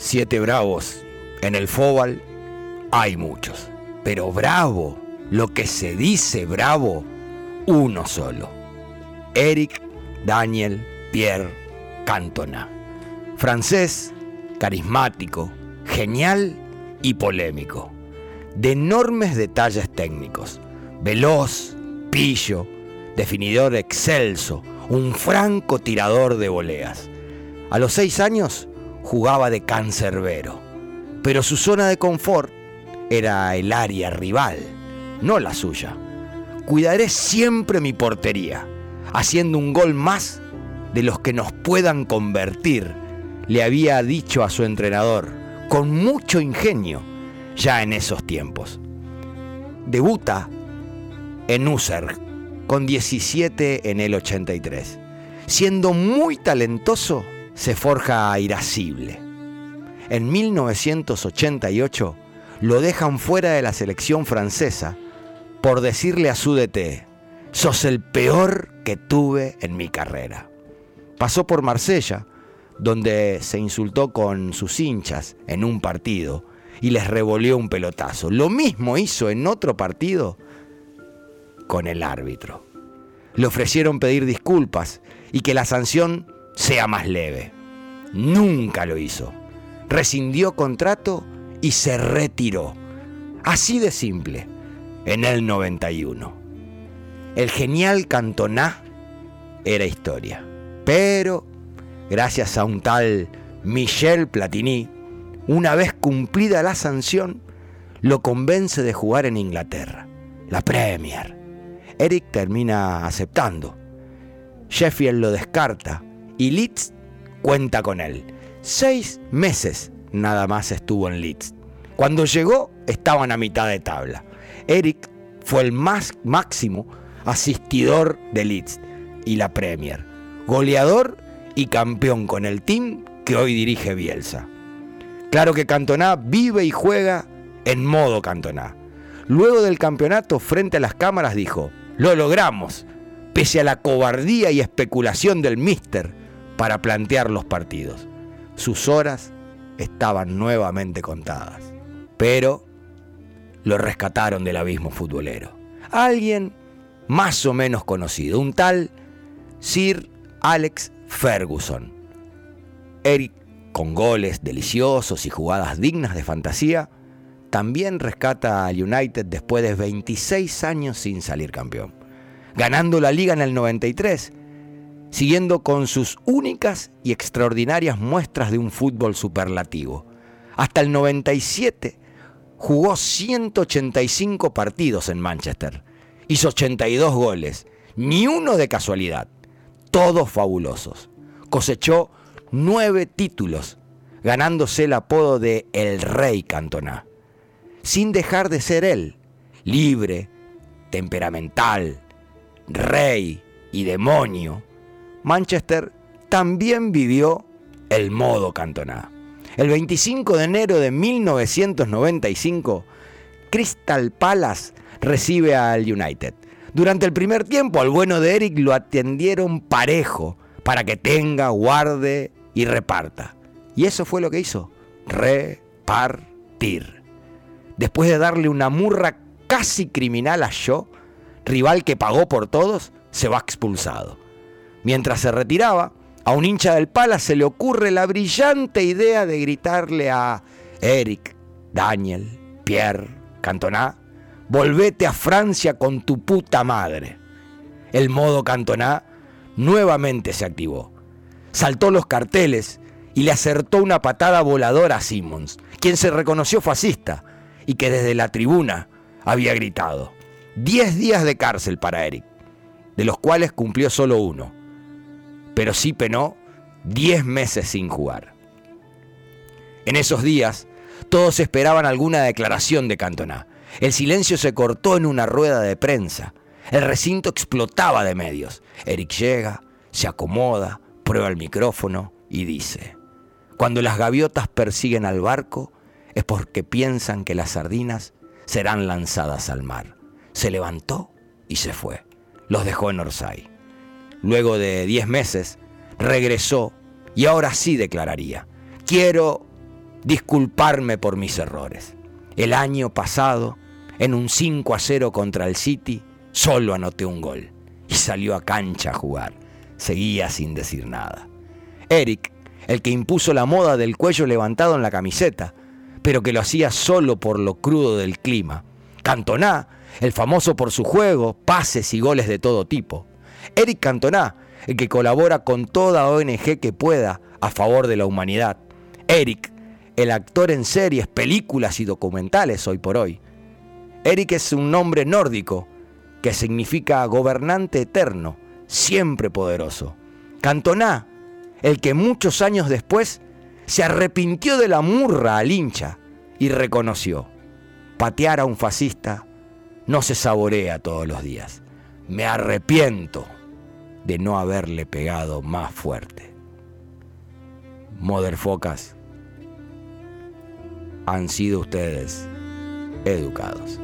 Siete bravos en el fóbal hay muchos, pero bravo, lo que se dice bravo, uno solo. Eric Daniel Pierre Cantona. Francés, carismático, genial y polémico. De enormes detalles técnicos. Veloz, pillo, definidor excelso, un franco tirador de voleas. A los seis años jugaba de cancerbero, pero su zona de confort era el área rival, no la suya. Cuidaré siempre mi portería, haciendo un gol más de los que nos puedan convertir, le había dicho a su entrenador, con mucho ingenio, ya en esos tiempos. Debuta en User, con 17 en el 83. Siendo muy talentoso, se forja irascible. En 1988 lo dejan fuera de la selección francesa por decirle a su DT, sos el peor que tuve en mi carrera. Pasó por Marsella, donde se insultó con sus hinchas en un partido y les revolvió un pelotazo. Lo mismo hizo en otro partido con el árbitro. Le ofrecieron pedir disculpas y que la sanción sea más leve. Nunca lo hizo. Rescindió contrato y se retiró. Así de simple, en el 91. El genial Cantoná era historia. Pero, gracias a un tal Michel Platini, una vez cumplida la sanción, lo convence de jugar en Inglaterra, la Premier. Eric termina aceptando. Sheffield lo descarta y Leeds cuenta con él. Seis meses nada más estuvo en Leeds. Cuando llegó estaban a mitad de tabla. Eric fue el más máximo asistidor de Leeds y la Premier, goleador y campeón con el team que hoy dirige Bielsa. Claro que Cantona vive y juega en modo Cantona. Luego del campeonato, frente a las cámaras, dijo, lo logramos, pese a la cobardía y especulación del Mister para plantear los partidos. Sus horas estaban nuevamente contadas. Pero lo rescataron del abismo futbolero. Alguien más o menos conocido, un tal Sir Alex Ferguson. Eric, con goles deliciosos y jugadas dignas de fantasía, también rescata al United después de 26 años sin salir campeón, ganando la liga en el 93, siguiendo con sus únicas y extraordinarias muestras de un fútbol superlativo. Hasta el 97 jugó 185 partidos en Manchester, hizo 82 goles, ni uno de casualidad, todos fabulosos. Cosechó nueve títulos, ganándose el apodo de El Rey Cantona, sin dejar de ser él, libre, temperamental, rey y demonio. Manchester también vivió el modo Cantona. El 25 de enero de 1995, Crystal Palace recibe al United. Durante el primer tiempo al bueno de Eric lo atendieron parejo para que tenga, guarde y reparta. Y eso fue lo que hizo, repartir. Después de darle una murra casi criminal a Shaw, rival que pagó por todos, se va expulsado. Mientras se retiraba, a un hincha del Pala se le ocurre la brillante idea de gritarle a Eric, Daniel, Pierre, Cantona, volvete a Francia con tu puta madre. El modo Cantona nuevamente se activó. Saltó los carteles y le acertó una patada voladora a Simmons, quien se reconoció fascista y que desde la tribuna había gritado. Diez días de cárcel para Eric, de los cuales cumplió solo uno pero sí penó 10 meses sin jugar. En esos días, todos esperaban alguna declaración de Cantona. El silencio se cortó en una rueda de prensa. El recinto explotaba de medios. Eric llega, se acomoda, prueba el micrófono y dice, cuando las gaviotas persiguen al barco es porque piensan que las sardinas serán lanzadas al mar. Se levantó y se fue. Los dejó en Orsay luego de 10 meses, regresó y ahora sí declararía, quiero disculparme por mis errores. El año pasado, en un 5 a 0 contra el City, solo anoté un gol y salió a cancha a jugar. Seguía sin decir nada. Eric, el que impuso la moda del cuello levantado en la camiseta, pero que lo hacía solo por lo crudo del clima. Cantoná, el famoso por su juego, pases y goles de todo tipo. Eric Cantoná, el que colabora con toda ONG que pueda a favor de la humanidad. Eric, el actor en series, películas y documentales hoy por hoy. Eric es un nombre nórdico que significa gobernante eterno, siempre poderoso. Cantoná, el que muchos años después se arrepintió de la murra al hincha y reconoció, patear a un fascista no se saborea todos los días. Me arrepiento de no haberle pegado más fuerte. Motherfocas, han sido ustedes educados.